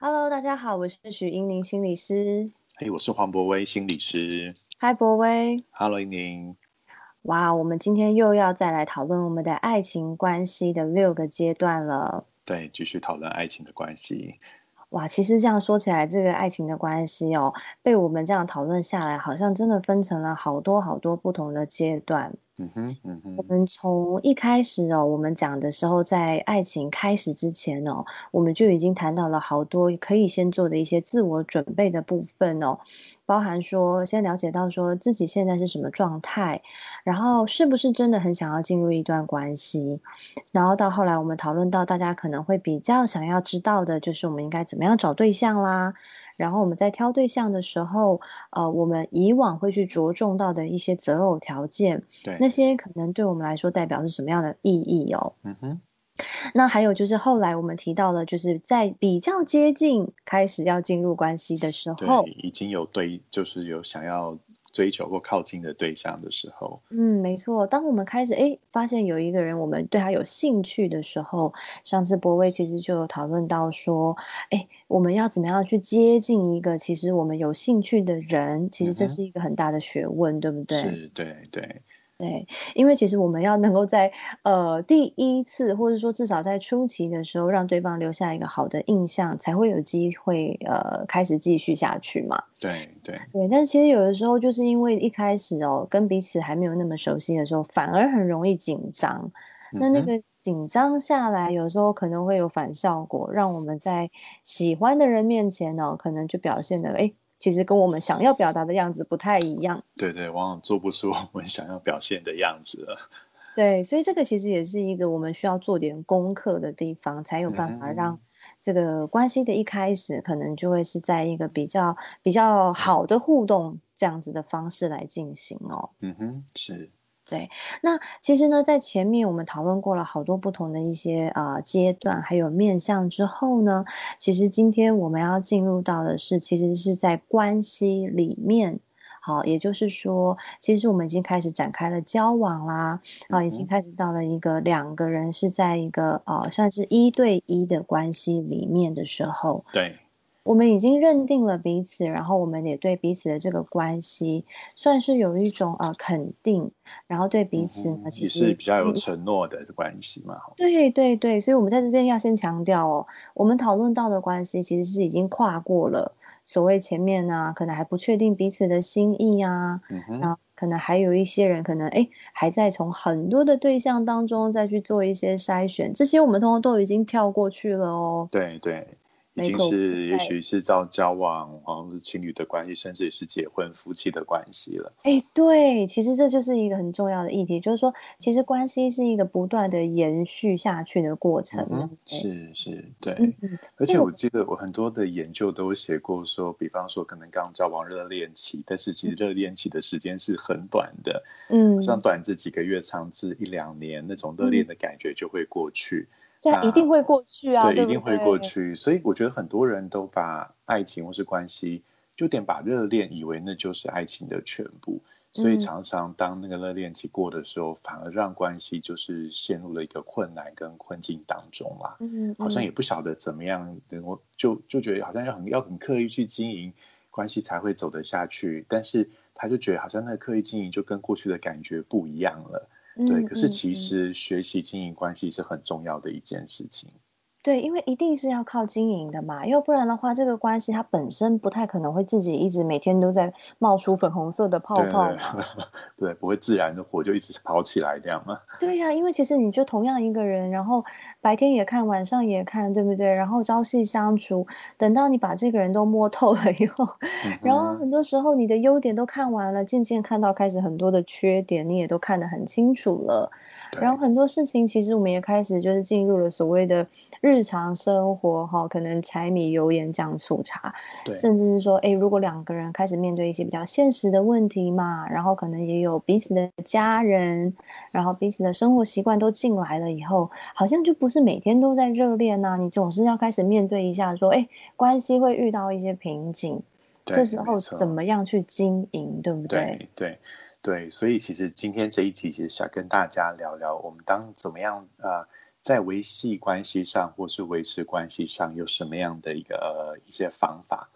Hello，大家好，我是许英宁心理师。嘿，我是黄博威心理师。Hi，博威。Hello，英宁。哇，我们今天又要再来讨论我们的爱情关系的六个阶段了。对，继续讨论爱情的关系。哇，其实这样说起来，这个爱情的关系哦，被我们这样讨论下来，好像真的分成了好多好多不同的阶段。嗯哼，嗯哼。我们从一开始哦，我们讲的时候，在爱情开始之前哦，我们就已经谈到了好多可以先做的一些自我准备的部分哦。包含说，先了解到说自己现在是什么状态，然后是不是真的很想要进入一段关系，然后到后来我们讨论到大家可能会比较想要知道的，就是我们应该怎么样找对象啦，然后我们在挑对象的时候，呃，我们以往会去着重到的一些择偶条件，对，那些可能对我们来说代表是什么样的意义哦？嗯哼。那还有就是后来我们提到了，就是在比较接近开始要进入关系的时候，已经有对，就是有想要追求或靠近的对象的时候，嗯，没错。当我们开始哎发现有一个人我们对他有兴趣的时候，上次博威其实就有讨论到说，哎，我们要怎么样去接近一个其实我们有兴趣的人，其实这是一个很大的学问，对不对？是，对，对。对，因为其实我们要能够在呃第一次，或者说至少在初期的时候，让对方留下一个好的印象，才会有机会呃开始继续下去嘛。对对对，但是其实有的时候就是因为一开始哦跟彼此还没有那么熟悉的时候，反而很容易紧张。那那个紧张下来，有时候可能会有反效果，让我们在喜欢的人面前呢，可能就表现的哎。其实跟我们想要表达的样子不太一样，对对，往往做不出我们想要表现的样子了。对，所以这个其实也是一个我们需要做点功课的地方，才有办法让这个关系的一开始，可能就会是在一个比较比较好的互动这样子的方式来进行哦。嗯哼，是。对，那其实呢，在前面我们讨论过了好多不同的一些呃阶段，还有面向之后呢，其实今天我们要进入到的是，其实是在关系里面，好，也就是说，其实我们已经开始展开了交往啦，啊，已经开始到了一个两个人是在一个呃算是一对一的关系里面的时候，对。我们已经认定了彼此，然后我们也对彼此的这个关系算是有一种呃肯定，然后对彼此呢其实是比较有承诺的关系嘛。对对对，所以我们在这边要先强调哦，我们讨论到的关系其实是已经跨过了所谓前面呢可能还不确定彼此的心意啊，然后可能还有一些人可能哎还在从很多的对象当中再去做一些筛选，这些我们通通都已经跳过去了哦。对对。已经是，也许是照交往，或者是情侣的关系，甚至也是结婚夫妻的关系了。哎，对，其实这就是一个很重要的议题，就是说，其实关系是一个不断的延续下去的过程。是是，对。而且我记得我很多的研究都写过，说，比方说，可能刚交往热恋期，但是其实热恋期的时间是很短的，嗯，像短至几个月，长至一两年，那种热恋的感觉就会过去。这样一定会过去啊！对，一定会过去。所以我觉得很多人都把爱情或是关系，就点把热恋以为那就是爱情的全部。所以常常当那个热恋期过的时候，反而让关系就是陷入了一个困难跟困境当中啦。嗯，好像也不晓得怎么样，能够就就觉得好像要很要很刻意去经营关系才会走得下去。但是他就觉得好像那个刻意经营就跟过去的感觉不一样了。对，可是其实学习经营关系是很重要的一件事情。对，因为一定是要靠经营的嘛，要不然的话，这个关系它本身不太可能会自己一直每天都在冒出粉红色的泡泡。对，不会自然的火就一直跑起来这样嘛？对呀，因为其实你就同样一个人，然后白天也看，晚上也看，对不对？然后朝夕相处，等到你把这个人都摸透了以后，然后很多时候你的优点都看完了，渐渐看到开始很多的缺点，你也都看得很清楚了。然后很多事情，其实我们也开始就是进入了所谓的日常生活哈，可能柴米油盐酱醋茶，对，甚至是说，哎，如果两个人开始面对一些比较现实的问题嘛，然后可能也有彼此的家人，然后彼此的生活习惯都进来了以后，好像就不是每天都在热恋呐，你总是要开始面对一下，说，哎，关系会遇到一些瓶颈，这时候怎么样去经营，对不对？对。对，所以其实今天这一集其实想跟大家聊聊，我们当怎么样啊，在维系关系上或是维持关系上有什么样的一个呃一些方法？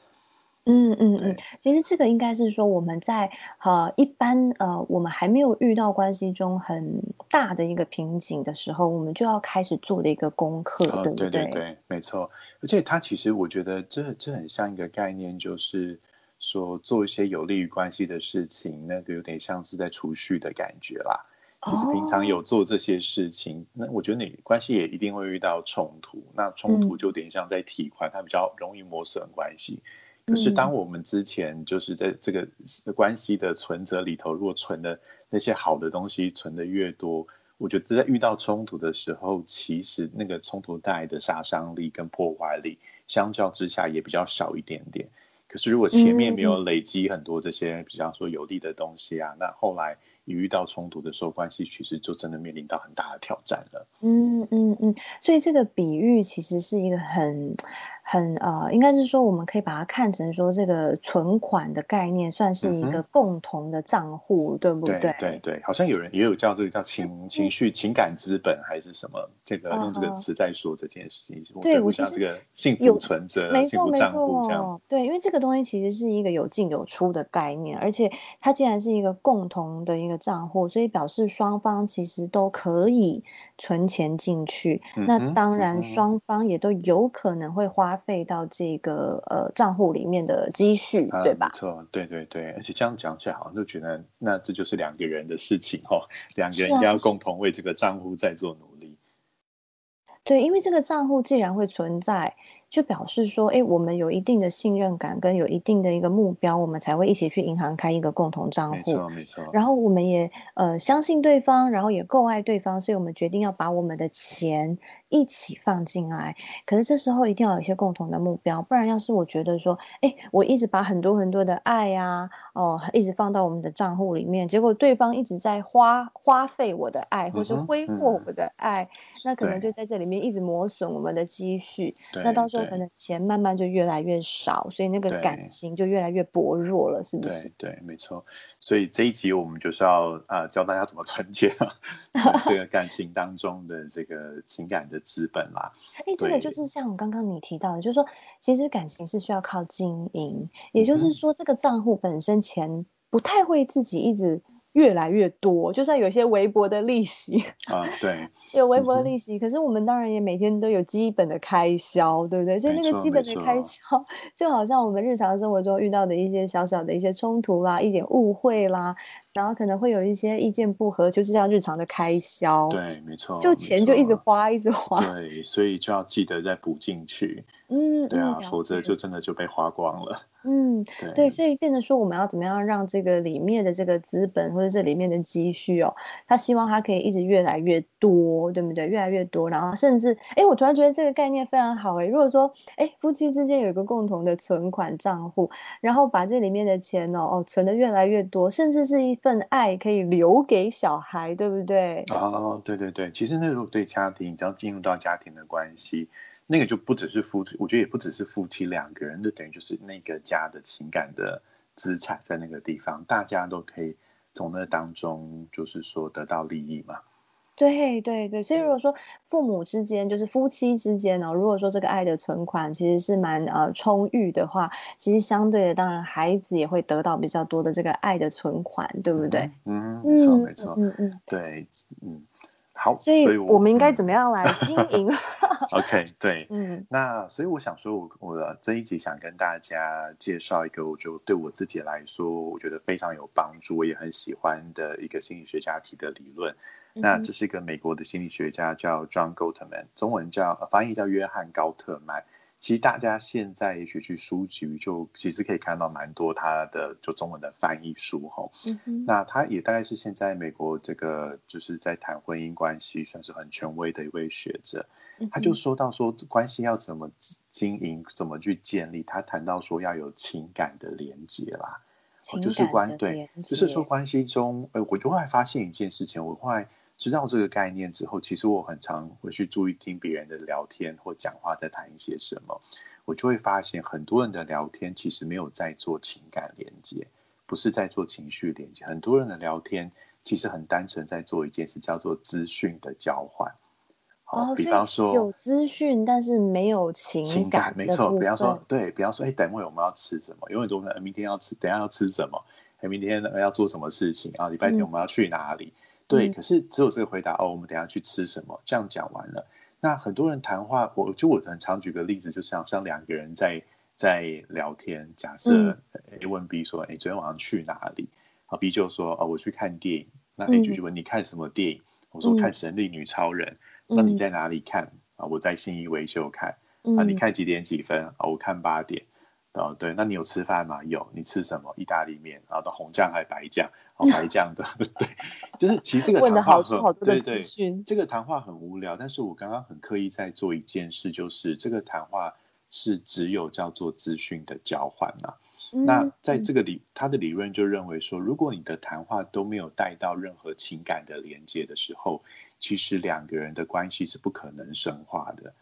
嗯嗯嗯，其实这个应该是说我们在呃一般呃我们还没有遇到关系中很大的一个瓶颈的时候，我们就要开始做的一个功课，对不对？对对对，没错。而且它其实我觉得这这很像一个概念，就是说做一些有利于关系的事情，那个有点像是在储蓄的感觉啦。其实平常有做这些事情，那我觉得你关系也一定会遇到冲突，那冲突就有点像在提款，它比较容易磨损关系。可是，当我们之前就是在这个关系的存折里头，如果存的那些好的东西存的越多，我觉得在遇到冲突的时候，其实那个冲突带来的杀伤力跟破坏力，相较之下也比较少一点点。可是，如果前面没有累积很多这些比方说有利的东西啊，那后来。一遇到冲突的时候，关系其实就真的面临到很大的挑战了。嗯嗯嗯，所以这个比喻其实是一个很。很呃，应该是说，我们可以把它看成说，这个存款的概念算是一个共同的账户，对不对？对对对，好像有人也有叫这个叫情情绪情感资本还是什么，这个用这个词在说这件事情，对我像这个幸福存折、幸福账户这样。对，因为这个东西其实是一个有进有出的概念，而且它既然是一个共同的一个账户，所以表示双方其实都可以存钱进去。那当然，双方也都有可能会花。费到这个呃账户里面的积蓄，对吧？没错，对对对，而且这样讲起来，好像就觉得那这就是两个人的事情哦，两个人应该要共同为这个账户在做努力。对，因为这个账户既然会存在。就表示说，哎，我们有一定的信任感，跟有一定的一个目标，我们才会一起去银行开一个共同账户。没错，没错。然后我们也呃相信对方，然后也够爱对方，所以我们决定要把我们的钱一起放进来。可是这时候一定要有一些共同的目标，不然要是我觉得说，哎，我一直把很多很多的爱呀，哦，一直放到我们的账户里面，结果对方一直在花花费我的爱，或是挥霍我的爱，那可能就在这里面一直磨损我们的积蓄。那到时候。可能钱慢慢就越来越少，所以那个感情就越来越薄弱了，是不是？对对，没错。所以这一集我们就是要啊教大家怎么存钱，这个感情当中的这个情感的资本啦。哎，这个就是像刚刚你提到的，就是说其实感情是需要靠经营，也就是说这个账户本身钱不太会自己一直。越来越多，就算有些微薄的利息啊，对，有微薄的利息，可是我们当然也每天都有基本的开销，对不对？所以那个基本的开销，就好像我们日常生活中遇到的一些小小的一些冲突啦，一点误会啦。然后可能会有一些意见不合，就是像日常的开销。对，没错，就钱就一直花，一直花。对，所以就要记得再补进去。嗯，对啊，否则就真的就被花光了。嗯，对，所以变得说，我们要怎么样让这个里面的这个资本或者这里面的积蓄哦，他希望他可以一直越来越多，对不对？越来越多，然后甚至，哎，我突然觉得这个概念非常好哎。如果说，哎，夫妻之间有一个共同的存款账户，然后把这里面的钱哦哦存的越来越多，甚至是一。份爱可以留给小孩，对不对？哦，对对对，其实那时候对家庭，只要进入到家庭的关系，那个就不只是夫妻，我觉得也不只是夫妻两个人，就等于就是那个家的情感的资产在那个地方，大家都可以从那当中，就是说得到利益嘛。对对对，所以如果说父母之间就是夫妻之间呢，如果说这个爱的存款其实是蛮呃充裕的话，其实相对的，当然孩子也会得到比较多的这个爱的存款，对不对？嗯，没错没错，嗯嗯，对，嗯，好，所以我们应该怎么样来经营？OK，对，嗯，那所以我想说，我我这一集想跟大家介绍一个，我觉得对我自己来说，我觉得非常有帮助，我也很喜欢的一个心理学家提的理论。那这是一个美国的心理学家，叫 John Gottman，中文叫翻译叫约翰高特曼。其实大家现在也许去书局，就其实可以看到蛮多他的就中文的翻译书哈。那他也大概是现在美国这个就是在谈婚姻关系，算是很权威的一位学者。他就说到说关系要怎么经营，怎么去建立。他谈到说要有情感的连接啦，就是关对，就是说关系中，呃，我就会发现一件事情，我会。知道这个概念之后，其实我很常会去注意听别人的聊天或讲话，在谈一些什么，我就会发现很多人的聊天其实没有在做情感连接，不是在做情绪连接。很多人的聊天其实很单纯，在做一件事，叫做资讯的交换。哦，比方说有资讯，但是没有情情感，没错。比方说，对，比方说，哎，等会我们要吃什么？因为我们明天要吃，等下要吃什么？哎，明天要做什么事情啊？礼拜天我们要去哪里？对，可是只有这个回答哦，我们等下去吃什么？这样讲完了，那很多人谈话，我就我很常举个例子，就像像两个人在在聊天，假设 A 问 B 说，哎，昨天晚上去哪里？好，B 就说，哦，我去看电影。那 A 就问你看什么电影？我说看《神力女超人》。那你在哪里看啊？我在信义维修看。啊，你看几点几分啊？我看八点。哦，对，那你有吃饭吗？有，你吃什么？意大利面，然后的红酱还是白酱？哦，白酱的。对，就是其实这个谈话很对对，这个谈话很无聊。但是我刚刚很刻意在做一件事，就是这个谈话是只有叫做资讯的交换呐。那在这个理，他的理论就认为说，如果你的谈话都没有带到任何情感的连接的时候，其实两个人的关系是不可能深化的，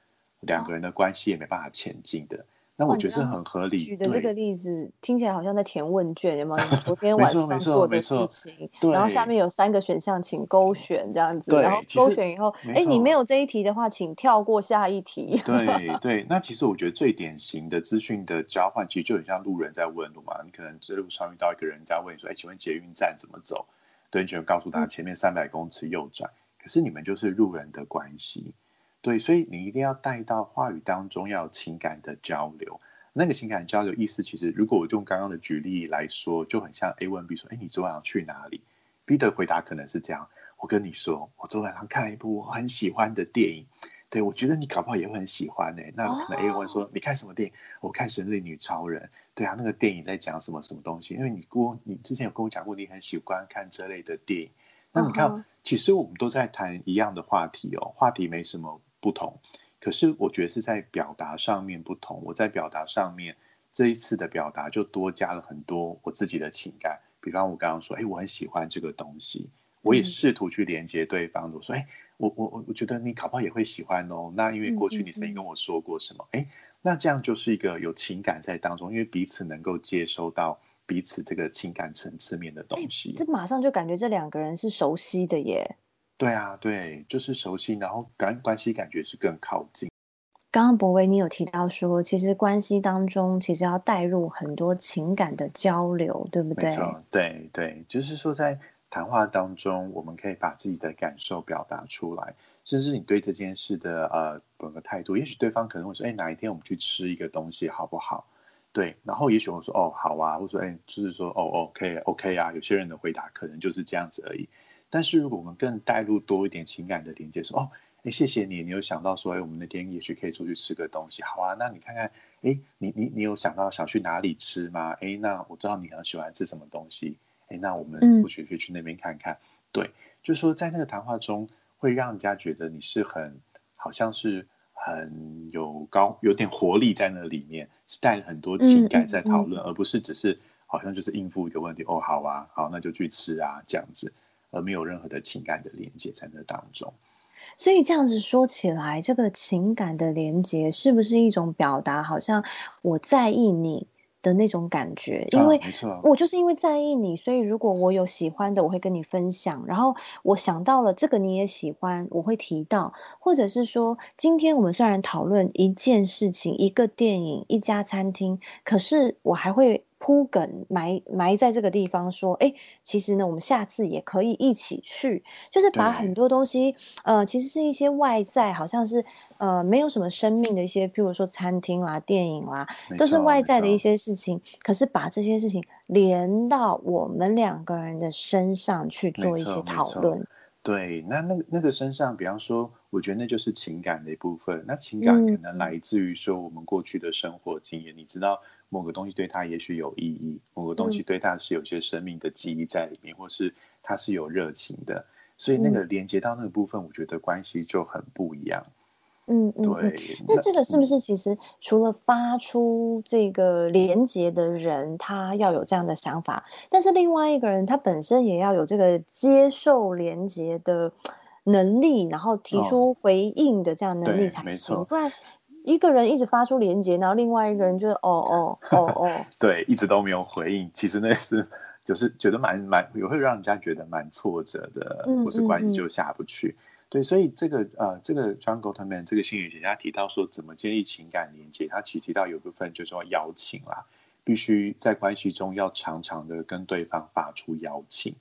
两个人的关系也没办法前进的。那我觉得是很合理。举的这个例子听起来好像在填问卷，有没有？昨天晚上做的事情，然后下面有三个选项，请勾选这样子。然后勾选以后，哎，你没有这一题的话，请跳过下一题。对对，那其实我觉得最典型的资讯的交换，其实就很像路人在问路嘛。你可能在路上遇到一个人家问你说：“哎，请问捷运站怎么走？”对，你就告诉他前面三百公尺右转。可是你们就是路人的关系。对，所以你一定要带到话语当中要有情感的交流。那个情感交流意思，其实如果我用刚刚的举例来说，就很像 A 问 B 说：“哎，你昨晚上去哪里？”B 的回答可能是这样：“我跟你说，我昨晚上看了一部我很喜欢的电影。对我觉得你搞不好也会很喜欢呢。那可能 A 问说：“你看什么电影？”我看《神力女超人》。对啊，那个电影在讲什么什么东西？因为你过你之前有跟我讲过，你很喜欢看这类的电影。那你看，其实我们都在谈一样的话题哦，话题没什么不同，可是我觉得是在表达上面不同。我在表达上面这一次的表达就多加了很多我自己的情感，比方我刚刚说，哎，我很喜欢这个东西，我也试图去连接对方。我说，哎，我我我我觉得你考不好也会喜欢哦。那因为过去你曾经跟我说过什么？哎，那这样就是一个有情感在当中，因为彼此能够接收到。彼此这个情感层次面的东西，这马上就感觉这两个人是熟悉的耶。对啊，对，就是熟悉，然后感关系感觉是更靠近。刚刚博维你有提到说，其实关系当中其实要带入很多情感的交流，对不对？没错，对对，就是说在谈话当中，我们可以把自己的感受表达出来，甚至你对这件事的呃某个态度，也许对方可能会说：“哎，哪一天我们去吃一个东西好不好？”对，然后也许我说哦好啊，或者说哎，就是说哦 OK OK 啊，有些人的回答可能就是这样子而已。但是如果我们更带入多一点情感的连接，说哦哎谢谢你，你有想到说哎我们那天也许可以出去吃个东西，好啊，那你看看哎你你你有想到想去哪里吃吗？哎那我知道你很喜欢吃什么东西，哎那我们或许可以去那边看看。对，就是说在那个谈话中会让人家觉得你是很好像是。很有高，有点活力在那里面，是带了很多情感在讨论，而不是只是好像就是应付一个问题。哦，好啊，好，那就去吃啊，这样子，而没有任何的情感的连接在那当中。所以这样子说起来，这个情感的连接是不是一种表达？好像我在意你。的那种感觉，因为我就是因为在意你，所以如果我有喜欢的，我会跟你分享。然后我想到了这个你也喜欢，我会提到，或者是说，今天我们虽然讨论一件事情、一个电影、一家餐厅，可是我还会。铺梗埋埋在这个地方，说，哎，其实呢，我们下次也可以一起去，就是把很多东西，呃，其实是一些外在，好像是呃没有什么生命的一些，譬如说餐厅啦、电影啦，都是外在的一些事情，可是把这些事情连到我们两个人的身上去做一些讨论。对，那那那个身上，比方说，我觉得那就是情感的一部分。那情感可能来自于说我们过去的生活经验，你知道。某个东西对他也许有意义，某个东西对他是有些生命的记忆在里面，或是他是有热情的，所以那个连接到那个部分，我觉得关系就很不一样。嗯嗯，对。那这个是不是其实除了发出这个连接的人，他要有这样的想法，但是另外一个人他本身也要有这个接受连接的能力，然后提出回应的这样能力才行，不然。一个人一直发出连接，然后另外一个人就是哦哦哦哦，对，一直都没有回应。其实那是就是觉得蛮蛮也会让人家觉得蛮挫折的，或是关系就下不去。对，所以这个呃，这个 John Gottman 这个心理学家提到说，怎么建立情感连接？他其实提到有部分就是要邀请啦，必须在关系中要常常的跟对方发出邀请。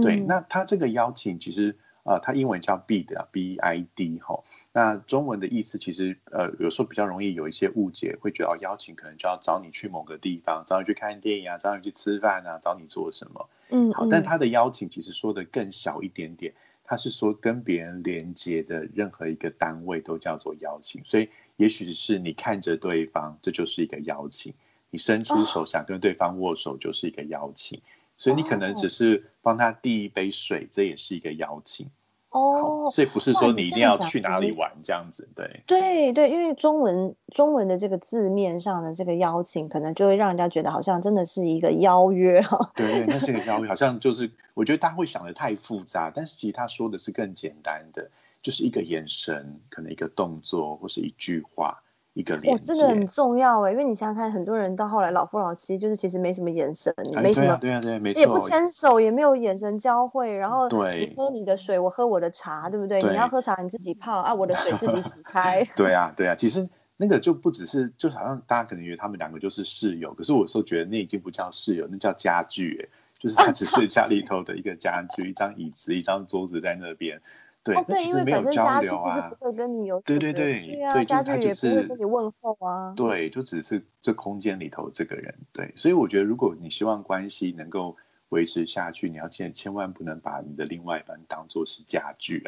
对，那他这个邀请其实。呃，他英文叫 bid 啊，b i d 哈。那中文的意思其实呃，有时候比较容易有一些误解，会觉得邀请可能就要找你去某个地方，找你去看电影啊，找你去吃饭啊，找你做什么。嗯，好，但他的邀请其实说的更小一点点，他是说跟别人连接的任何一个单位都叫做邀请。所以也许是你看着对方，这就是一个邀请；你伸出手想跟对方握手，就是一个邀请。所以你可能只是帮他递一杯水，这也是一个邀请哦。所以不是说你一定要去哪里玩这样子，对。对对，因为中文中文的这个字面上的这个邀请，可能就会让人家觉得好像真的是一个邀约哈。对对，那是个邀约，好像就是我觉得大家会想的太复杂，但是其实他说的是更简单的，就是一个眼神，可能一个动作或是一句话。一个连接，这个很重要哎，因为你想想看，很多人到后来老夫老妻，就是其实没什么眼神，没什么，对啊，对啊，没错，也不牵手，也没有眼神交汇，然后对，你喝你的水，我喝我的茶，对不对？你要喝茶，你自己泡啊，我的水自己煮 开。对啊，对啊，其实那个就不只是，就好像大家可能以为他们两个就是室友，可是我有时候觉得那已经不叫室友，那叫家具，哎，就是他只是 家里头的一个家具，一张椅子，一张桌子在那边。对，对，因为反正家具就是不会跟你有对对对，对啊，家具也不会跟你问候啊。对，就只是这空间里头这个人。对，所以我觉得，如果你希望关系能够维持下去，你要千千万不能把你的另外一半当做是家具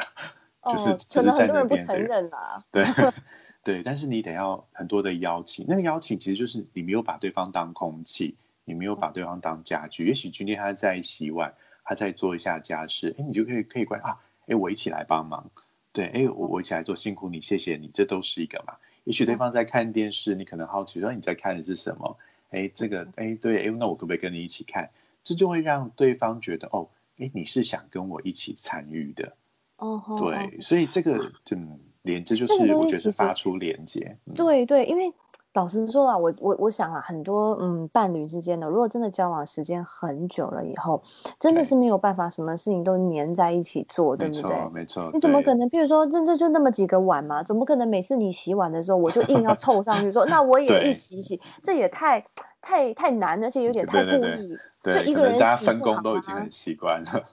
啊，就是只是在那边的人啊。对 对，但是你得要很多的邀请，那个邀请其实就是你没有把对方当空气，你没有把对方当家具。也许今天他在洗碗，他在做一下家事，哎，你就可以可以关啊。哎，我一起来帮忙，对，哎，我我一起来做，辛苦你，谢谢你，这都是一个嘛。也许对方在看电视，你可能好奇说你在看的是什么？哎，这个，哎，对，哎，那我可不可以跟你一起看？这就会让对方觉得，哦，哎，你是想跟我一起参与的，哦，对，所以这个，嗯，连这就是我觉得是发出连接，对对，因为。老实说啊，我我我想啊，很多嗯伴侣之间的，如果真的交往时间很久了以后，真的是没有办法，什么事情都黏在一起做，对不对？没错，没错。你怎么可能？比如说，真的就那么几个碗嘛，怎么可能每次你洗碗的时候，我就硬要凑上去说，那我也一起洗？这也太太太难，而且有点太故意。对，一个人大家分工都已经很习惯了。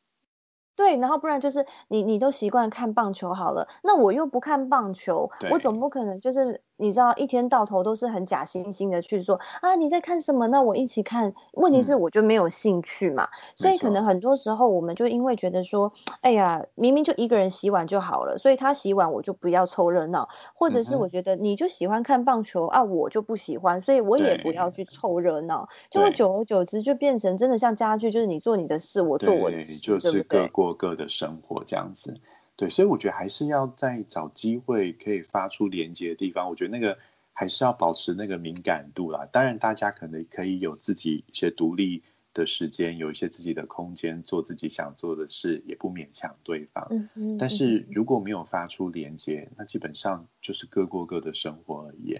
对，然后不然就是你你都习惯看棒球好了，那我又不看棒球，我总不可能就是。你知道一天到头都是很假惺惺的去说啊你在看什么？那我一起看。问题是我就没有兴趣嘛，所以可能很多时候我们就因为觉得说，哎呀，明明就一个人洗碗就好了，所以他洗碗我就不要凑热闹，或者是我觉得你就喜欢看棒球啊，我就不喜欢，所以我也不要去凑热闹，就会久而久之就变成真的像家具，就是你做你的事，我做我的事，就是各过各的生活这样子。对，所以我觉得还是要再找机会可以发出连接的地方，我觉得那个还是要保持那个敏感度啦。当然，大家可能可以有自己一些独立的时间，有一些自己的空间，做自己想做的事，也不勉强对方。嗯嗯。但是如果没有发出连接，那基本上就是各过各的生活而已。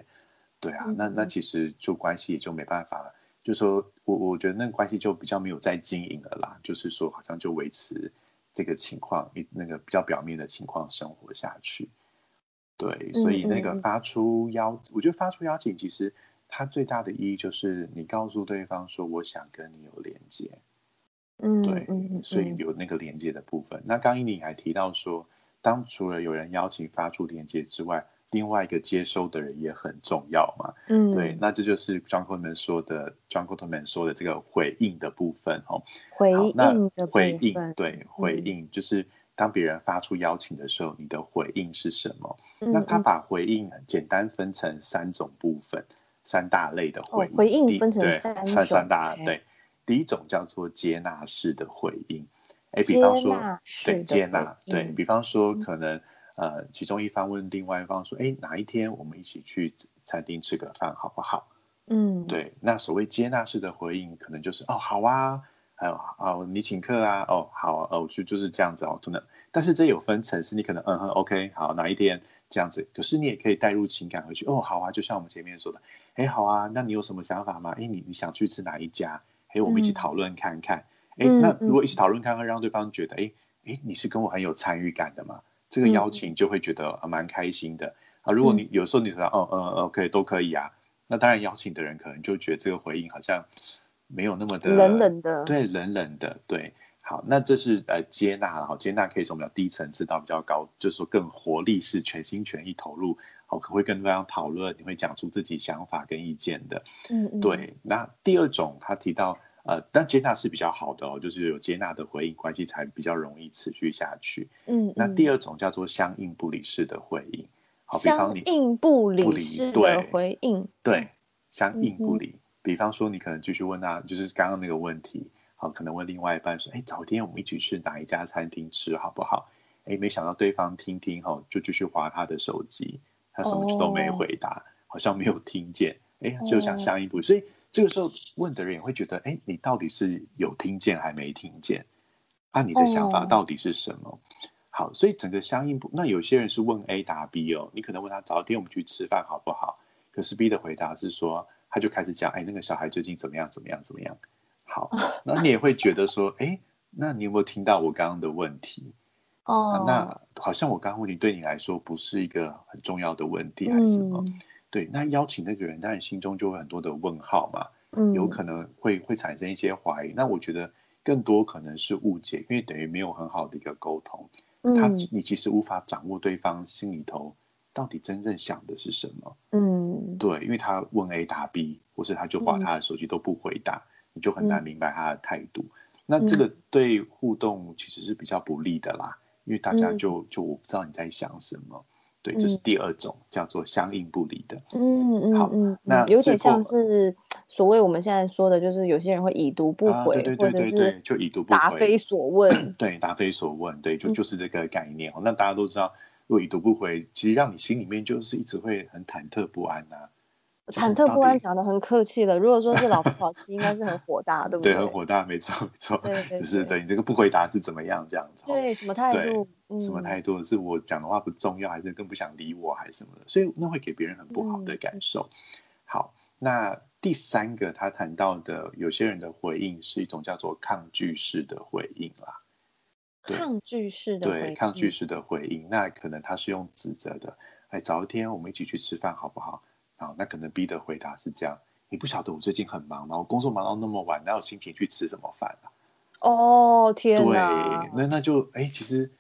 对啊，那那其实就关系也就没办法，就说我我觉得那个关系就比较没有在经营了啦，就是说好像就维持。这个情况，你那个比较表面的情况生活下去，对，所以那个发出邀，我觉得发出邀请，其实它最大的意义就是你告诉对方说，我想跟你有连接，嗯，对，所以有那个连接的部分。那刚一你还提到说，当除了有人邀请发出连接之外，另外一个接收的人也很重要嘛，嗯，对，那这就是 John Gottman 说的，John Gottman 说的这个回应的部分哦，回应的回应，对，回应就是当别人发出邀请的时候，你的回应是什么？那他把回应简单分成三种部分，三大类的回应，回应。分成三种，三大对，第一种叫做接纳式的回应，哎，比方说，对，接纳，对比方说可能。呃，其中一方问另外一方说：“哎，哪一天我们一起去餐厅吃个饭，好不好？”嗯，对。那所谓接纳式的回应，可能就是“哦，好啊，还有哦，你请客啊，哦，好，哦，我就就是这样子哦，真的。”但是这有分层次，你可能嗯哼，OK，好，哪一天这样子？可是你也可以带入情感回去。哦，好啊，就像我们前面说的，哎，好啊，那你有什么想法吗？哎，你你想去吃哪一家？哎，我们一起讨论看看。哎，那如果一起讨论看看，让对方觉得，哎哎，你是跟我很有参与感的嘛？这个邀请就会觉得蛮开心的啊。如果你有时候你说哦呃 OK 都可以啊，那当然邀请的人可能就觉得这个回应好像没有那么的冷冷的，对冷冷的对。好，那这是呃接纳了，好接纳可以从比较低层次到比较高，就是说更活力是全心全意投入，好可会跟对方讨论，你会讲出自己想法跟意见的，嗯嗯，对。那第二种他提到呃，但接纳是比较好的哦，就是有接纳的回应，关系才比较容易持续下去。嗯，那第二种叫做相应不理式的回应，好，比方你应不理式的回应，对，相应不理，比方说你可能继续问他，就是刚刚那个问题。好，可能问另外一半说：“哎，早天我们一起去哪一家餐厅吃好不好？”哎，没想到对方听听后就继续划他的手机，他什么都没回答，好像没有听见。哎，就想相应不，所以这个时候问的人也会觉得：哎，你到底是有听见还没听见？啊，你的想法到底是什么？好，所以整个相应不，那有些人是问 A 答 B 哦，你可能问他早天我们去吃饭好不好？可是 B 的回答是说，他就开始讲：哎，那个小孩最近怎么样？怎么样？怎么样？好，那你也会觉得说，哎，那你有没有听到我刚刚的问题？哦，那好像我刚刚问题对你来说不是一个很重要的问题，还是什么？对，那邀请那个人，当然心中就会很多的问号嘛，嗯，有可能会会产生一些怀疑。那我觉得更多可能是误解，因为等于没有很好的一个沟通，他你其实无法掌握对方心里头到底真正想的是什么。嗯，对，因为他问 A 答 B，或是他就把他的手机都不回答。你就很难明白他的态度，那这个对互动其实是比较不利的啦，因为大家就就我不知道你在想什么，对，这是第二种叫做相应不离的。嗯嗯，好，那有点像是所谓我们现在说的，就是有些人会已读不回，对对对对就已读不回，答非所问。对，答非所问，对，就就是这个概念。那大家都知道，如果已读不回，其实让你心里面就是一直会很忐忑不安呐。忐忑不安讲的很客气了。如果说是老夫老妻，应该是很火大，对不对？对，很火大，没错没错。对就是对你这个不回答是怎么样这样子？对，什么态度？什么态度？是我讲的话不重要，还是更不想理我，还是什么的？所以那会给别人很不好的感受。好，那第三个他谈到的，有些人的回应是一种叫做抗拒式的回应啦。抗拒式的对，抗拒式的回应，那可能他是用指责的。哎，早一天我们一起去吃饭好不好？啊，那可能 B 的回答是这样：你不晓得我最近很忙吗？我工作忙到那么晚，哪有心情去吃什么饭啊？哦，天对，那那就哎，其实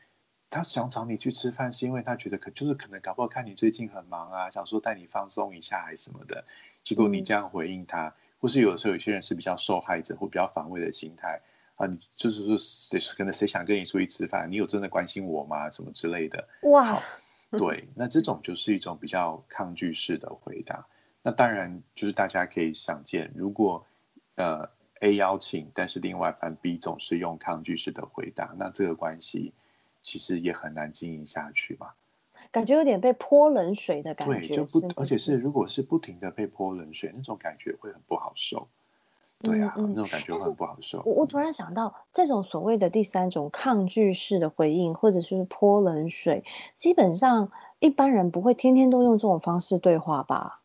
他想找你去吃饭，是因为他觉得可就是可能搞不好看你最近很忙啊，想说带你放松一下还是什么的。结果你这样回应他，或是有的时候有些人是比较受害者或比较防卫的心态啊，你就是说谁可能谁想跟你出去吃饭，你有真的关心我吗？什么之类的？哇！对，那这种就是一种比较抗拒式的回答。那当然就是大家可以想见，如果呃 A 邀请，但是另外一半 B 总是用抗拒式的回答，那这个关系其实也很难经营下去嘛。感觉有点被泼冷水的感觉，对，就不，而且是如果是不停的被泼冷水，那种感觉会很不好受。对啊，那种感觉很不好受。我我突然想到，这种所谓的第三种抗拒式的回应，或者是泼冷水，基本上一般人不会天天都用这种方式对话吧？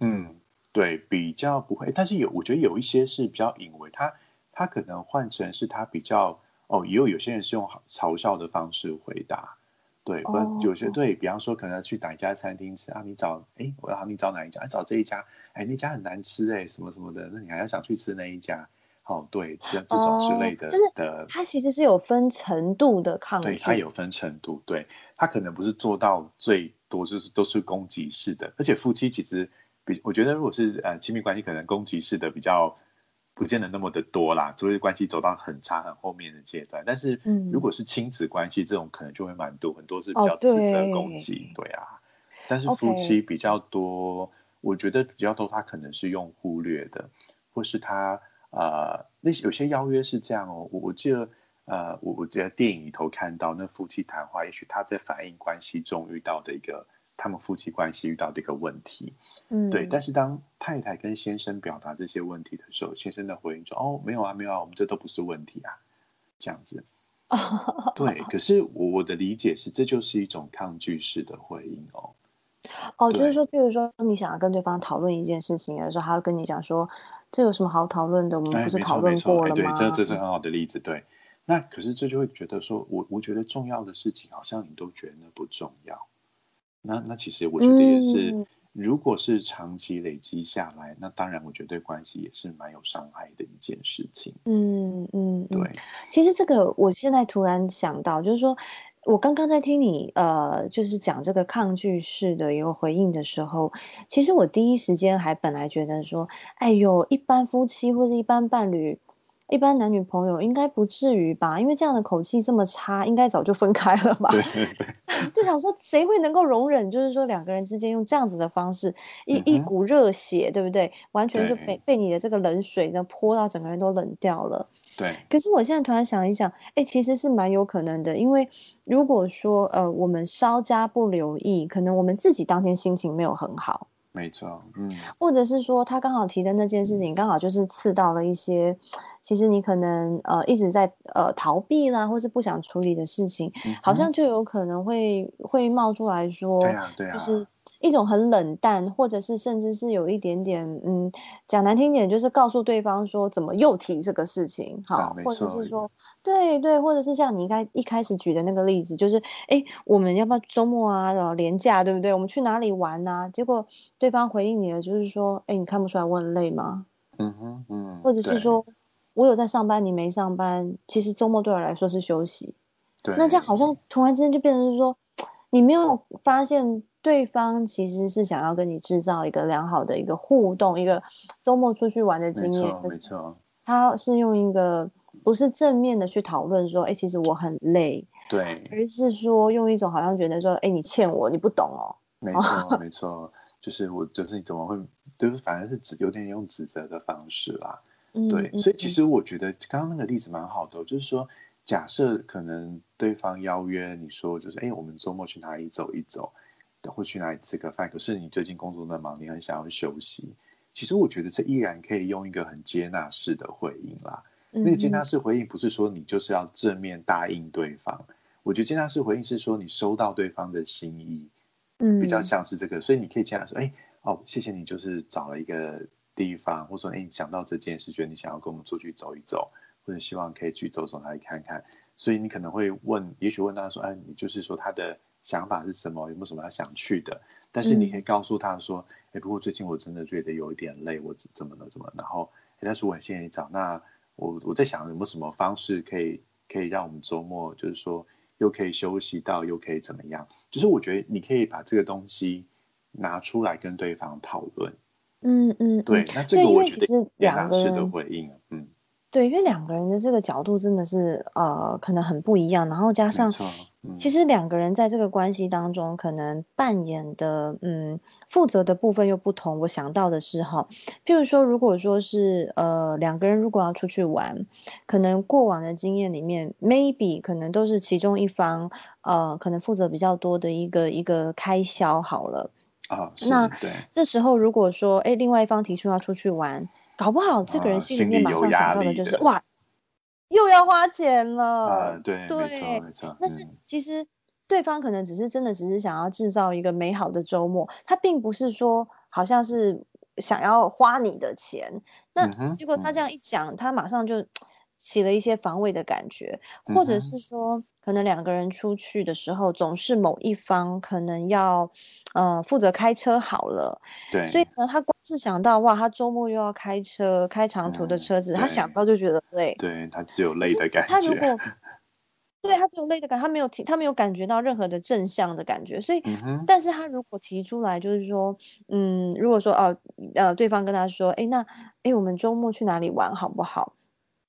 嗯，对，比较不会。但是有，我觉得有一些是比较隐微，他他可能换成是他比较哦，也有有些人是用嘲笑的方式回答。对，或有些对比方说，可能去哪一家餐厅吃啊？你找哎，我要你找哪一家？找这一家，哎，那家很难吃哎，什么什么的，那你还要想去吃那一家？哦，对，这这种之类的，就是的，它其实是有分程度的抗拒，对，它有分程度，对，它可能不是做到最多，就是都是攻击式的，而且夫妻其实比我觉得，如果是呃亲密关系，可能攻击式的比较。不见得那么的多啦，除非关系走到很差很后面的阶段。但是，如果是亲子关系这种，可能就会蛮多，很多是比较自责攻击，对啊。但是夫妻比较多，我觉得比较多，他可能是用忽略的，或是他呃，那有些邀约是这样哦。我我记得呃，我我在电影里头看到那夫妻谈话，也许他在反映关系中遇到的一个。他们夫妻关系遇到的一个问题，嗯，对。但是当太太跟先生表达这些问题的时候，先生的回应说：“哦，没有啊，没有啊，我们这都不是问题啊。”这样子，对。可是我我的理解是，这就是一种抗拒式的回应哦。哦，就是说，比如说你想要跟对方讨论一件事情的时候，他会跟你讲说：“这有什么好讨论的？我们不是讨论过了吗？”对，这这是很好的例子。对，那可是这就会觉得说，我我觉得重要的事情，好像你都觉得那不重要。那那其实我觉得也是，如果是长期累积下来，那当然我觉得对关系也是蛮有伤害的一件事情。嗯嗯，对。其实这个我现在突然想到，就是说我刚刚在听你呃，就是讲这个抗拒式的一个回应的时候，其实我第一时间还本来觉得说，哎呦，一般夫妻或者一般伴侣。一般男女朋友应该不至于吧？因为这样的口气这么差，应该早就分开了吧？就想说谁会能够容忍，就是说两个人之间用这样子的方式，一一股热血，对不对？完全就被被你的这个冷水呢泼到整个人都冷掉了。对。可是我现在突然想一想，哎，其实是蛮有可能的，因为如果说呃我们稍加不留意，可能我们自己当天心情没有很好。没错，嗯。或者是说他刚好提的那件事情，刚好就是刺到了一些。其实你可能呃一直在呃逃避啦，或是不想处理的事情，好像就有可能会会冒出来说，对啊对啊，就是一种很冷淡，或者是甚至是有一点点嗯讲难听点，就是告诉对方说怎么又提这个事情，好，或者是说对对，或者是像你应该一开始举的那个例子，就是哎我们要不要周末啊，然后连假对不对？我们去哪里玩啊？结果对方回应你的就是说，哎你看不出来我很累吗？嗯哼嗯，或者是说。我有在上班，你没上班，其实周末对我来说是休息。对，那这样好像突然之间就变成是说，你没有发现对方其实是想要跟你制造一个良好的一个互动，一个周末出去玩的经验。没错，他是用一个不是正面的去讨论说，哎，其实我很累。对，而是说用一种好像觉得说，哎，你欠我，你不懂哦。没错，没错，就是我就是你怎么会，就是反而是指有点用指责的方式啦。对，所以其实我觉得刚刚那个例子蛮好的，就是说，假设可能对方邀约你说，就是哎，我们周末去哪里走一走，或去哪里吃个饭，可是你最近工作那么忙，你很想要休息。其实我觉得这依然可以用一个很接纳式的回应啦。那个接纳式回应不是说你就是要正面答应对方，我觉得接纳式回应是说你收到对方的心意，嗯，比较像是这个，所以你可以这样说，哎，哦，谢谢你，就是找了一个。地方，或者说，哎，想到这件事，觉得你想要跟我们出去走一走，或者希望可以去走走哪里看看，所以你可能会问，也许问他说，哎，你就是说他的想法是什么？有没有什么他想去的？但是你可以告诉他说，哎，不过最近我真的觉得有一点累，我怎么了？怎么？然后，但是我很现在找，那我我在想有没有什么方式可以可以让我们周末就是说又可以休息到，又可以怎么样？就是我觉得你可以把这个东西拿出来跟对方讨论。嗯嗯，对，那这个我觉得两个人的回应，嗯，对，因为两个人的这个角度真的是呃，可能很不一样，然后加上，其实两个人在这个关系当中，可能扮演的嗯负责的部分又不同。我想到的是哈，譬如说，如果说是呃两个人如果要出去玩，可能过往的经验里面，maybe 可能都是其中一方呃可能负责比较多的一个一个开销好了。啊，那这时候如果说，哎，另外一方提出要出去玩，搞不好这个人心里面马上想到的就是，哇，又要花钱了。啊，对，没错，没错。但是其实对方可能只是真的只是想要制造一个美好的周末，他并不是说好像是想要花你的钱。那结果他这样一讲，他马上就。起了一些防卫的感觉，或者是说，可能两个人出去的时候，总是某一方可能要，呃，负责开车好了。对。所以呢，他光是想到哇，他周末又要开车，开长途的车子，他想到就觉得累。对他只有累的感觉。他如果，对他只有累的感，他没有提，他没有感觉到任何的正向的感觉。所以，但是他如果提出来，就是说，嗯，如果说哦，呃，对方跟他说，哎，那，哎，我们周末去哪里玩好不好？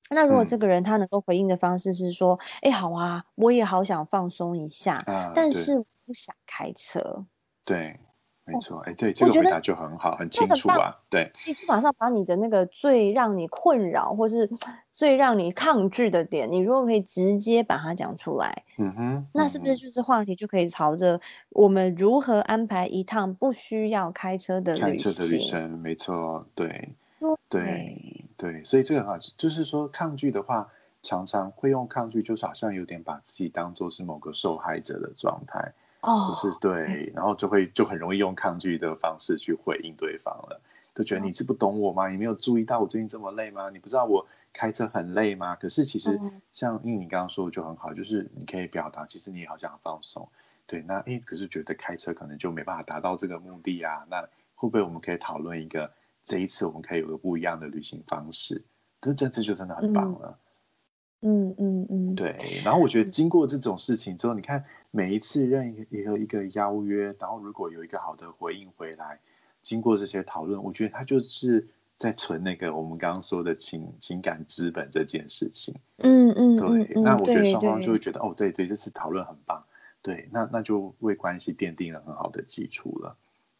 那如果这个人他能够回应的方式是说，哎，好啊，我也好想放松一下，但是不想开车。对，没错，哎，对，这个回答就很好，很清楚啊。对，你就马上把你的那个最让你困扰或是最让你抗拒的点，你如果可以直接把它讲出来，嗯哼，那是不是就是话题就可以朝着我们如何安排一趟不需要开车的旅行？开车的旅程，没错，对。对对，所以这个哈，就是说抗拒的话，常常会用抗拒，就是好像有点把自己当做是某个受害者的状态，哦，就是对，然后就会就很容易用抗拒的方式去回应对方了。都觉得你是不懂我吗？你没有注意到我最近这么累吗？你不知道我开车很累吗？可是其实像因为你刚刚说的就很好，就是你可以表达，其实你也好想放松。对，那诶，可是觉得开车可能就没办法达到这个目的啊。那会不会我们可以讨论一个这一次我们可以有个不一样的旅行方式？这这这就真的很棒了。嗯嗯嗯，对。然后我觉得经过这种事情之后，你看每一次任一个一个邀约，然后如果有一个好的回应回来，经过这些讨论，我觉得他就是在存那个我们刚刚说的情情感资本这件事情。嗯嗯，对。那我觉得双方就会觉得哦，对对，这次讨论很棒。对，那那就为关系奠定了很好的基础了。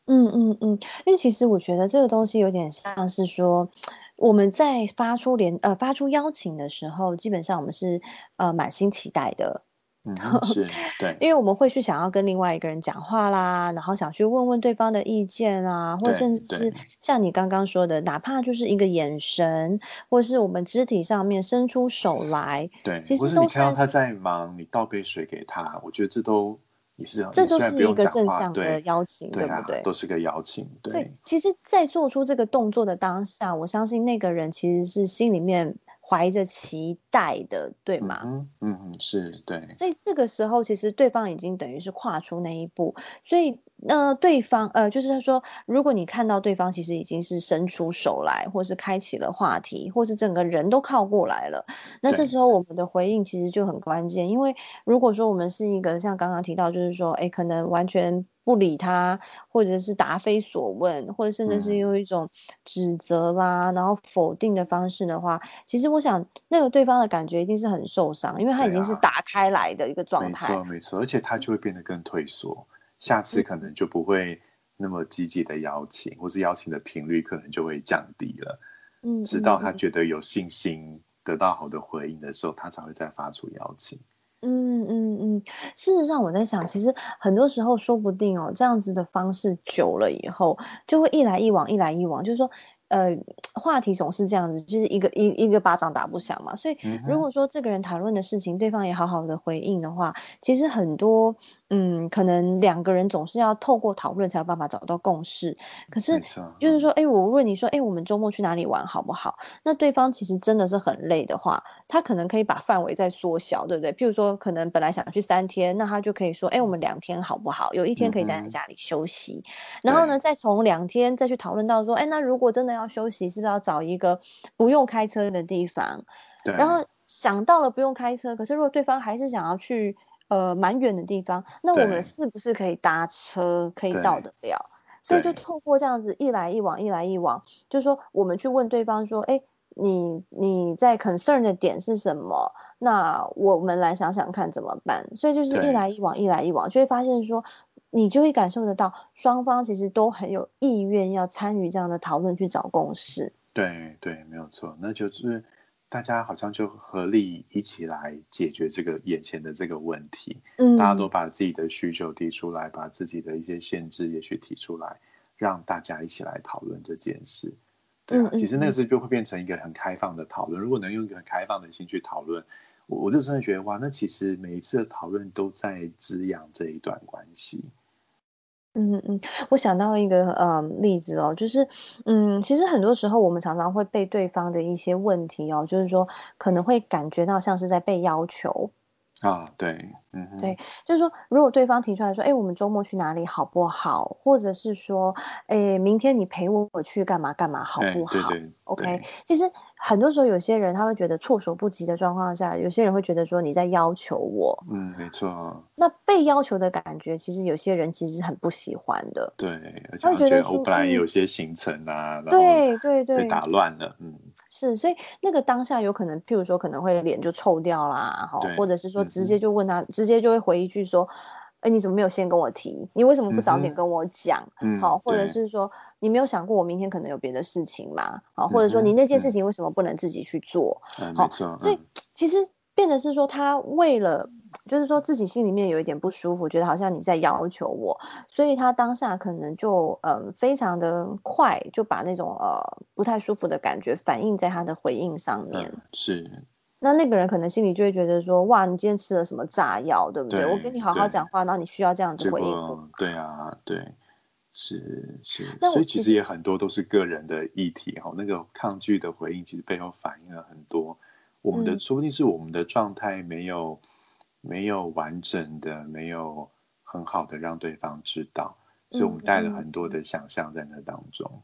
嗯嗯嗯，因为其实我觉得这个东西有点像是说。我们在发出联呃发出邀请的时候，基本上我们是呃满心期待的，嗯，是，对，因为我们会去想要跟另外一个人讲话啦，然后想去问问对方的意见啊，或甚至是像你刚刚说的，哪怕就是一个眼神，或是我们肢体上面伸出手来，对，其实你看到他在忙，你倒杯水给他，我觉得这都。也是，这都是一个正向的邀请，对不对？都是个邀请，对。其实，在做出这个动作的当下，我相信那个人其实是心里面怀着期待的，对吗？嗯嗯，是对。所以这个时候，其实对方已经等于是跨出那一步，所以。那对方呃，就是他说，如果你看到对方其实已经是伸出手来，或是开启了话题，或是整个人都靠过来了，那这时候我们的回应其实就很关键。因为如果说我们是一个像刚刚提到，就是说，哎，可能完全不理他，或者是答非所问，或者甚至是用一种指责啦，然后否定的方式的话，其实我想那个对方的感觉一定是很受伤，因为他已经是打开来的一个状态。没错，没错，而且他就会变得更退缩。下次可能就不会那么积极的邀请，或是邀请的频率可能就会降低了。嗯，直到他觉得有信心得到好的回应的时候，他才会再发出邀请。嗯嗯嗯，事实上我在想，其实很多时候说不定哦，这样子的方式久了以后，就会一来一往，一来一往，就是说。呃，话题总是这样子，就是一个一一个巴掌打不响嘛。所以如果说这个人谈论的事情，对方也好好的回应的话，其实很多嗯，可能两个人总是要透过讨论才有办法找到共识。可是就是说，哎，我问你说，哎，我们周末去哪里玩好不好？那对方其实真的是很累的话，他可能可以把范围再缩小，对不对？譬如说，可能本来想去三天，那他就可以说，哎，我们两天好不好？有一天可以待在家里休息，然后呢，再从两天再去讨论到说，哎，那如果真的要休息是不是要找一个不用开车的地方？对。然后想到了不用开车，可是如果对方还是想要去呃蛮远的地方，那我们是不是可以搭车可以到得了？所以就透过这样子一来一往，一来一往，就是说我们去问对方说：“哎，你你在 concern 的点是什么？那我们来想想看怎么办。”所以就是一来一往，一来一往，就会发现说。你就会感受得到，双方其实都很有意愿要参与这样的讨论，去找共识。对对，没有错，那就是大家好像就合力一起来解决这个眼前的这个问题。嗯，大家都把自己的需求提出来，把自己的一些限制也许提出来，让大家一起来讨论这件事。对啊，其实那个时就会变成一个很开放的讨论。如果能用一个很开放的心去讨论，我我就真的觉得哇，那其实每一次的讨论都在滋养这一段关系。嗯嗯，我想到一个呃例子哦，就是嗯，其实很多时候我们常常会被对方的一些问题哦，就是说可能会感觉到像是在被要求。啊，对，嗯，对，就是说，如果对方提出来说，哎，我们周末去哪里好不好？或者是说，哎，明天你陪我去干嘛干嘛好不好？OK，其实很多时候有些人他会觉得措手不及的状况下，有些人会觉得说你在要求我。嗯，没错。那被要求的感觉，其实有些人其实很不喜欢的。对，而且觉得我本来有些行程啊，对对对，被打乱了，嗯。是，所以那个当下有可能，譬如说可能会脸就臭掉啦，哈，或者是说直接就问他，直接就会回一句说，哎，你怎么没有先跟我提？你为什么不早点跟我讲？好，或者是说你没有想过我明天可能有别的事情吗？好，或者说你那件事情为什么不能自己去做？好，所以其实变得是说他为了。就是说自己心里面有一点不舒服，觉得好像你在要求我，所以他当下可能就嗯非常的快就把那种呃不太舒服的感觉反映在他的回应上面。是，那那个人可能心里就会觉得说，哇，你今天吃了什么炸药，对不对？我跟你好好讲话，然后你需要这样子回应。对啊，对。是是，所以其实也很多都是个人的议题哈。那个抗拒的回应，其实背后反映了很多我们的，说不定是我们的状态没有没有完整的，没有很好的让对方知道，所以我们带了很多的想象在那当中。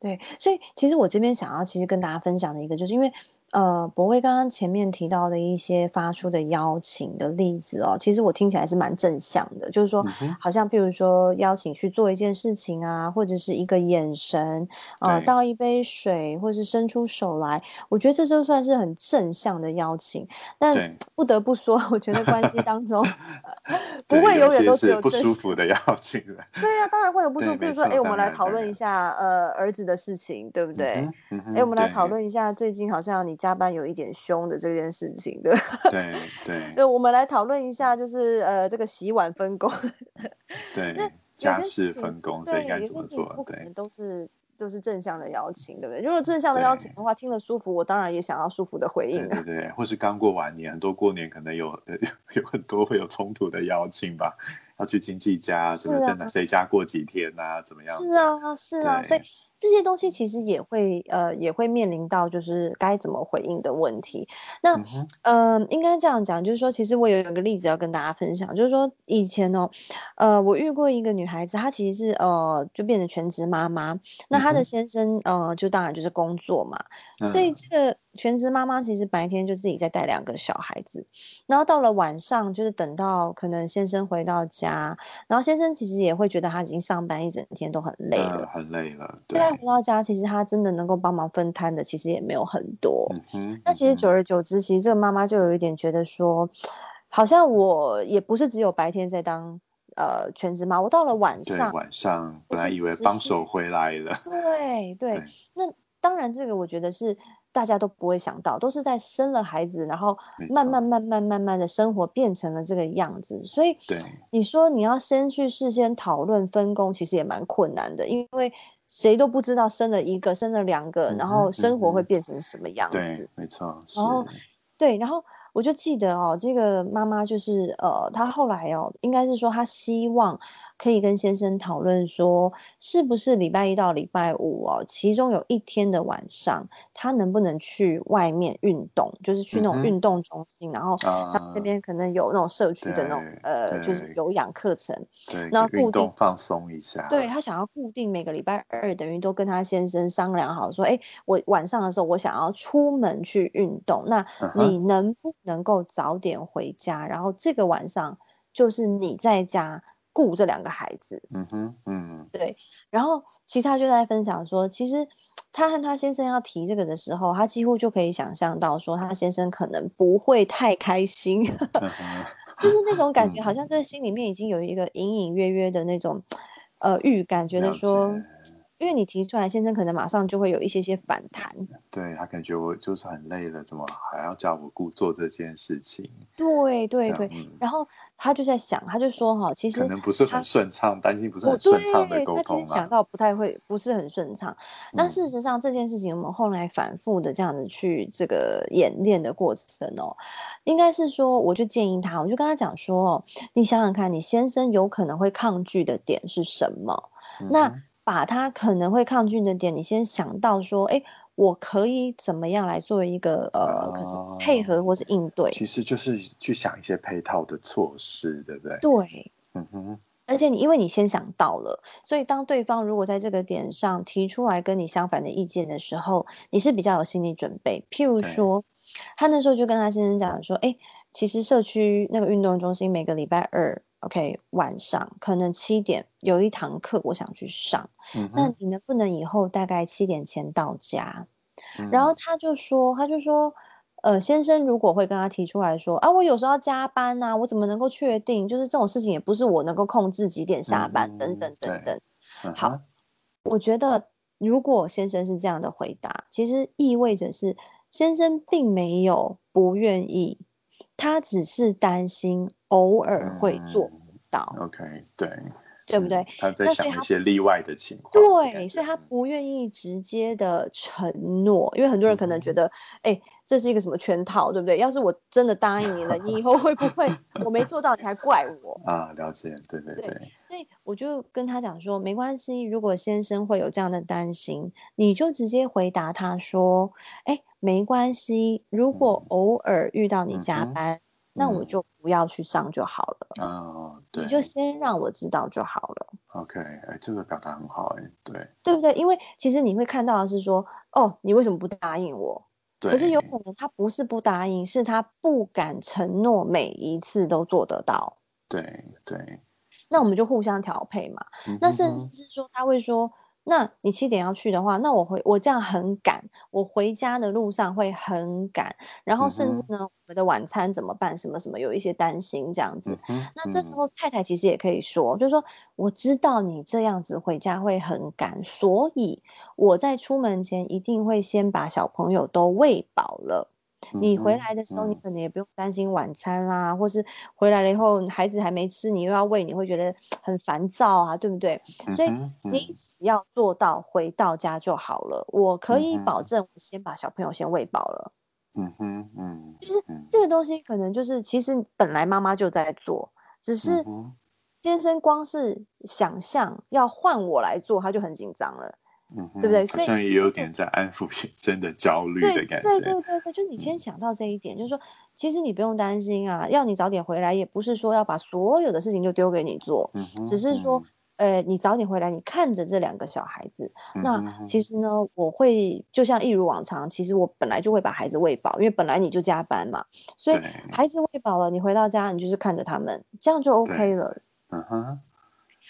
对，所以其实我这边想要其实跟大家分享的一个，就是因为。呃，博威刚刚前面提到的一些发出的邀请的例子哦，其实我听起来是蛮正向的，就是说，好像譬如说邀请去做一件事情啊，或者是一个眼神，呃，倒一杯水，或是伸出手来，我觉得这就算是很正向的邀请。但不得不说，我觉得关系当中 不会永远都只有不舒服的邀 请的。对呀，当然会有不舒服。比如说，哎，我们来讨论一下呃儿子的事情，对不对？哎，我们来讨论一下最近好像你。加班有一点凶的这件事情，对对对，对，我们来讨论一下，就是呃，这个洗碗分工，对，家事分工，所以该怎么做？对，都是都是正向的邀请，对不对？如果正向的邀请的话，听了舒服，我当然也想要舒服的回应，对对，或是刚过完年，很多过年可能有 有很多会有冲突的邀请吧，要去亲戚家，什么在哪谁家过几天啊，怎么样？是啊，是啊，所以。这些东西其实也会呃也会面临到就是该怎么回应的问题。那嗯，应该这样讲，就是说，其实我有一个例子要跟大家分享，就是说以前哦，呃，我遇过一个女孩子，她其实是呃就变成全职妈妈，那她的先生呃就当然就是工作嘛，所以这个。全职妈妈其实白天就自己在带两个小孩子，然后到了晚上就是等到可能先生回到家，然后先生其实也会觉得他已经上班一整天都很累了，很累了。对，回到家其实他真的能够帮忙分摊的其实也没有很多。嗯那其实久而久之，其实这个妈妈就有一点觉得说，好像我也不是只有白天在当呃全职妈，我到了晚上，晚上本来以为帮手回来了。对对，那当然这个我觉得是。大家都不会想到，都是在生了孩子，然后慢慢慢慢慢慢的生活变成了这个样子。所以，对你说你要先去事先讨论分工，其实也蛮困难的，因为谁都不知道生了一个、生了两个，然后生活会变成什么样子。对，没错。然后，对，然后我就记得哦，这个妈妈就是呃，她后来哦，应该是说她希望。可以跟先生讨论说，是不是礼拜一到礼拜五哦，其中有一天的晚上，他能不能去外面运动，就是去那种运动中心，然后他那边可能有那种社区的那种呃，就是有氧课程，对，那固定放松一下。对他想要固定每个礼拜二，等于都跟他先生商量好，说，哎，我晚上的时候我想要出门去运动，那你能不能够早点回家？然后这个晚上就是你在家。顾这两个孩子，嗯哼，嗯，对。然后其他就在分享说，其实他和他先生要提这个的时候，他几乎就可以想象到说，他先生可能不会太开心，就是那种感觉，好像在心里面已经有一个隐隐约约的那种呃预感，觉得说。因为你提出来，先生可能马上就会有一些些反弹。对他感觉我就是很累了，怎么还要叫我顾做这件事情？对对对，然后他就在想，他就说哈，其实可能不是很顺畅，担心不是很顺畅的沟通他其实想到不太会，不是很顺畅。那事实上这件事情，我们后来反复的这样子去这个演练的过程哦，应该是说，我就建议他，我就跟他讲说，你想想看，你先生有可能会抗拒的点是什么？那。把他可能会抗拒的点，你先想到说，哎，我可以怎么样来做一个呃，可能配合或是应对？其实就是去想一些配套的措施，对不对？对，嗯哼。而且你因为你先想到了，所以当对方如果在这个点上提出来跟你相反的意见的时候，你是比较有心理准备。譬如说，他那时候就跟他先生讲说，哎，其实社区那个运动中心每个礼拜二。OK，晚上可能七点有一堂课，我想去上。那你能不能以后大概七点前到家？然后他就说，他就说，呃，先生如果会跟他提出来说，啊，我有时候要加班呐，我怎么能够确定？就是这种事情也不是我能够控制几点下班，等等等等。好，我觉得如果先生是这样的回答，其实意味着是先生并没有不愿意。他只是担心偶尔会做不到。OK，对对不对？他在想一些例外的情况。对，所以他不愿意直接的承诺，因为很多人可能觉得，哎，这是一个什么圈套，对不对？要是我真的答应你了，你以后会不会我没做到，你还怪我啊？了解，对对对。所以我就跟他讲说，没关系，如果先生会有这样的担心，你就直接回答他说，哎，没关系，如果偶尔遇到你加班。那我就不要去上就好了。哦，对，你就先让我知道就好了。OK，哎，这个表达很好，哎，对，对不对？因为其实你会看到的是说，哦，你为什么不答应我？对可是有可能他不是不答应，是他不敢承诺每一次都做得到。对对。那我们就互相调配嘛。那甚至是说，他会说。那你七点要去的话，那我回我这样很赶，我回家的路上会很赶，然后甚至呢，我们的晚餐怎么办？什么什么有一些担心这样子。那这时候太太其实也可以说，就是说我知道你这样子回家会很赶，所以我在出门前一定会先把小朋友都喂饱了。你回来的时候，你可能也不用担心晚餐啦，或是回来了以后孩子还没吃，你又要喂，你会觉得很烦躁啊，对不对？所以你只要做到回到家就好了。我可以保证，我先把小朋友先喂饱了。嗯哼，嗯，就是这个东西可能就是其实本来妈妈就在做，只是先生光是想象要换我来做，他就很紧张了。嗯，对不对？好像也有点在安抚先生的焦虑的感觉。对对对对，就你先想到这一点，就是说，其实你不用担心啊，要你早点回来，也不是说要把所有的事情就丢给你做，只是说，呃，你早点回来，你看着这两个小孩子。那其实呢，我会就像一如往常，其实我本来就会把孩子喂饱，因为本来你就加班嘛，所以孩子喂饱了，你回到家，你就是看着他们，这样就 OK 了。嗯哼。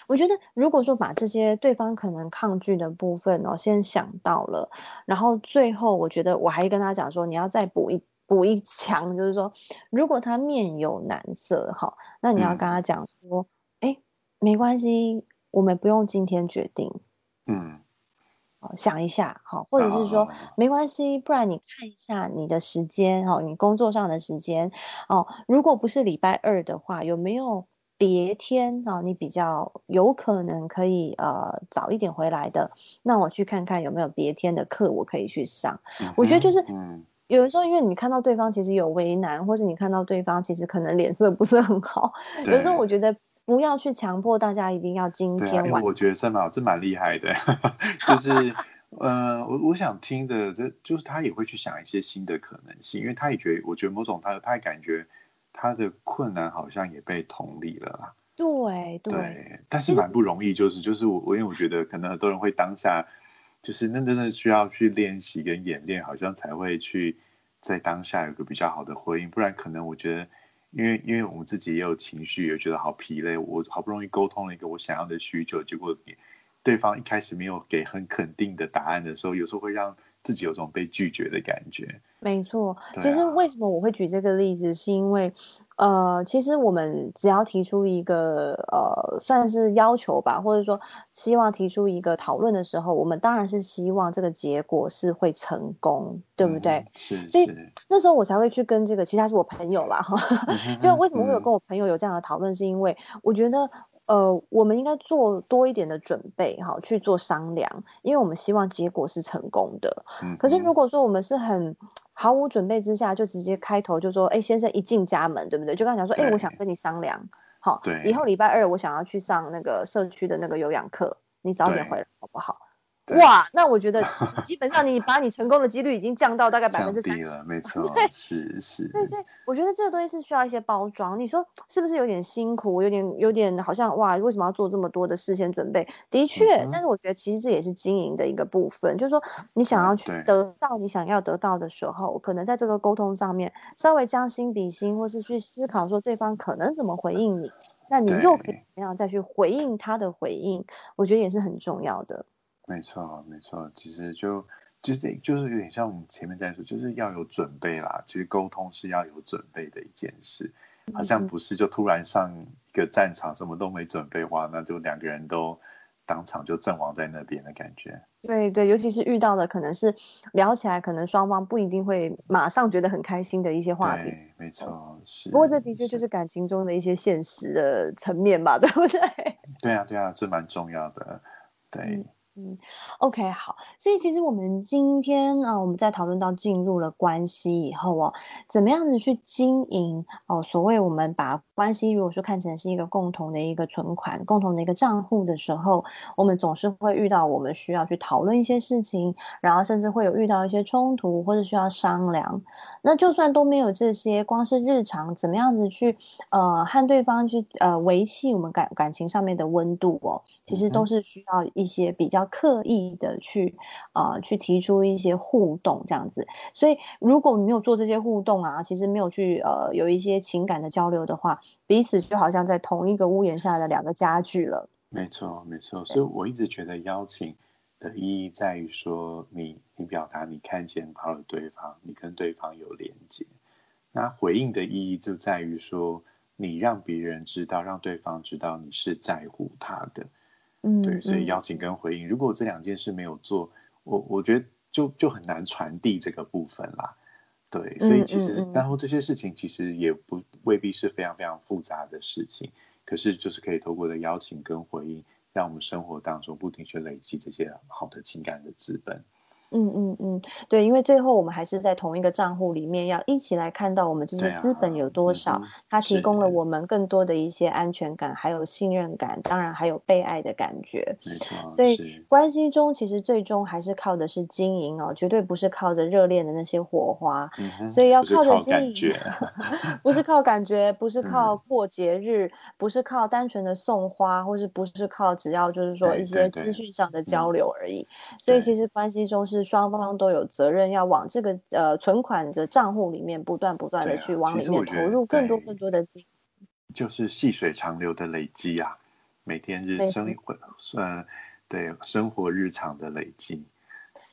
我觉得，如果说把这些对方可能抗拒的部分哦，先想到了，然后最后，我觉得我还跟他讲说，你要再补一补一枪，就是说，如果他面有难色哈，那你要跟他讲说，哎，没关系，我们不用今天决定，嗯，想一下好，或者是说没关系，不然你看一下你的时间哈，你工作上的时间。哦，如果不是礼拜二的话，有没有？别天啊，你比较有可能可以呃早一点回来的，那我去看看有没有别天的课我可以去上。我觉得就是，有的时候因为你看到对方其实有为难，或是你看到对方其实可能脸色不是很好，有的时候我觉得不要去强迫大家一定要今天晚。我觉得这蛮这蛮厉害的，就是呃我我想听的这就是他也会去想一些新的可能性，因为他也觉得我觉得某种他他也感觉。他的困难好像也被同理了啦。对对，但是蛮不容易，就是就是我我因为我觉得可能很多人会当下，就是那真的需要去练习跟演练，好像才会去在当下有个比较好的回应，不然可能我觉得，因为因为我们自己也有情绪，也觉得好疲累，我好不容易沟通了一个我想要的需求，结果对方一开始没有给很肯定的答案的时候，有时候会让。自己有种被拒绝的感觉，没错。其实为什么我会举这个例子，是因为，呃，其实我们只要提出一个呃，算是要求吧，或者说希望提出一个讨论的时候，我们当然是希望这个结果是会成功，对不对？是。所以那时候我才会去跟这个，其实他是我朋友啦，哈。就为什么会有跟我朋友有这样的讨论，是因为我觉得。呃，我们应该做多一点的准备，哈，去做商量，因为我们希望结果是成功的。嗯，可是如果说我们是很毫无准备之下就直接开头就说，哎，先生一进家门，对不对？就刚讲说，哎，我想跟你商量，好，对，以后礼拜二我想要去上那个社区的那个有氧课，你早点回来好不好？哇，那我觉得 基本上你把你成功的几率已经降到大概百分之三十了，没错，是是。对对，我觉得这个东西是需要一些包装。你说是不是有点辛苦？有点有点好像哇，为什么要做这么多的事先准备？的确，但是我觉得其实这也是经营的一个部分，就是说你想要去得到你想要得到的时候，可能在这个沟通上面稍微将心比心，或是去思考说对方可能怎么回应你，那你又可以怎么样再去回应他的回应？我觉得也是很重要的。没错，没错，其实就其实就是有点像我们前面在说，就是要有准备啦。其实沟通是要有准备的一件事，好像不是就突然上一个战场什么都没准备话，那就两个人都当场就阵亡在那边的感觉。对对，尤其是遇到的可能是聊起来，可能双方不一定会马上觉得很开心的一些话题。没错，是。不过这的确就是感情中的一些现实的层面吧，对不对？对啊，对啊，这蛮重要的，对。嗯，OK，好，所以其实我们今天啊，我们在讨论到进入了关系以后哦，怎么样子去经营哦？所谓我们把关系如果说看成是一个共同的一个存款、共同的一个账户的时候，我们总是会遇到我们需要去讨论一些事情，然后甚至会有遇到一些冲突或者需要商量。那就算都没有这些，光是日常怎么样子去呃和对方去呃维系我们感感情上面的温度哦，其实都是需要一些比较。刻意的去啊，去提出一些互动这样子，所以如果你没有做这些互动啊，其实没有去呃有一些情感的交流的话，彼此就好像在同一个屋檐下的两个家具了。没错，没错。所以我一直觉得邀请的意义在于说，你你表达你看见到了对方，你跟对方有连接。那回应的意义就在于说，你让别人知道，让对方知道你是在乎他的。对，所以邀请跟回应，如果这两件事没有做，我我觉得就就很难传递这个部分啦。对，所以其实然后这些事情其实也不未必是非常非常复杂的事情，可是就是可以透过的邀请跟回应，让我们生活当中不停去累积这些好的情感的资本。嗯嗯嗯，对，因为最后我们还是在同一个账户里面，要一起来看到我们这些资本有多少，它提供了我们更多的一些安全感，还有信任感，当然还有被爱的感觉。没错，所以关系中其实最终还是靠的是经营哦，绝对不是靠着热恋的那些火花。所以要靠着经营，不是靠感觉，不是靠过节日，不是靠单纯的送花，或是不是靠只要就是说一些资讯上的交流而已。所以其实关系中是。是双方都有责任要往这个呃存款的账户里面不断不断的去往里面投入更多更多的金，就是细水长流的累积啊，每天日生活算对生活日常的累积，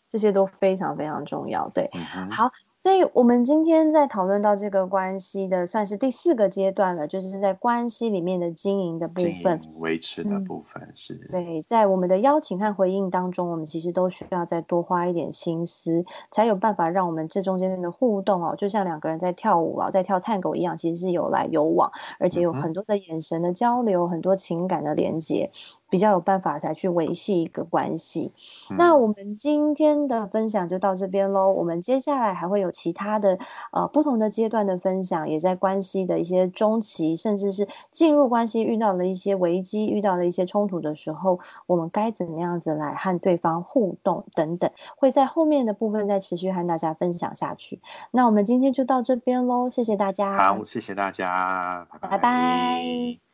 这些都非常非常重要。对，好。所以，我们今天在讨论到这个关系的，算是第四个阶段了，就是在关系里面的经营的部分，维持的部分是。对，在我们的邀请和回应当中，我们其实都需要再多花一点心思，才有办法让我们这中间的互动哦，就像两个人在跳舞啊，在跳探狗一样，其实是有来有往，而且有很多的眼神的交流，很多情感的连接。比较有办法才去维系一个关系。那我们今天的分享就到这边喽。我们接下来还会有其他的呃不同的阶段的分享，也在关系的一些中期，甚至是进入关系遇到了一些危机、遇到了一些冲突的时候，我们该怎么样子来和对方互动等等，会在后面的部分再持续和大家分享下去。那我们今天就到这边喽，谢谢大家。好，谢谢大家，拜拜。